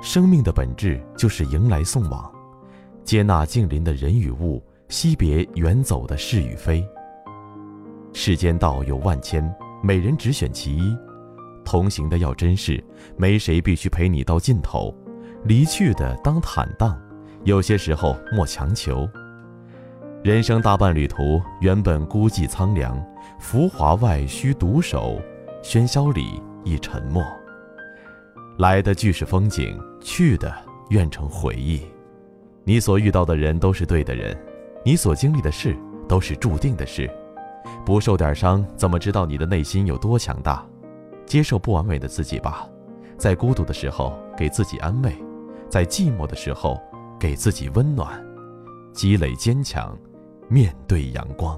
生命的本质就是迎来送往，接纳近邻的人与物，惜别远走的是与非。世间道有万千，每人只选其一。同行的要珍视，没谁必须陪你到尽头；离去的当坦荡，有些时候莫强求。人生大半旅途，原本孤寂苍凉，浮华外需独守，喧嚣里亦沉默。来的俱是风景，去的愿成回忆。你所遇到的人都是对的人，你所经历的事都是注定的事。不受点伤，怎么知道你的内心有多强大？接受不完美的自己吧，在孤独的时候给自己安慰，在寂寞的时候给自己温暖，积累坚强，面对阳光。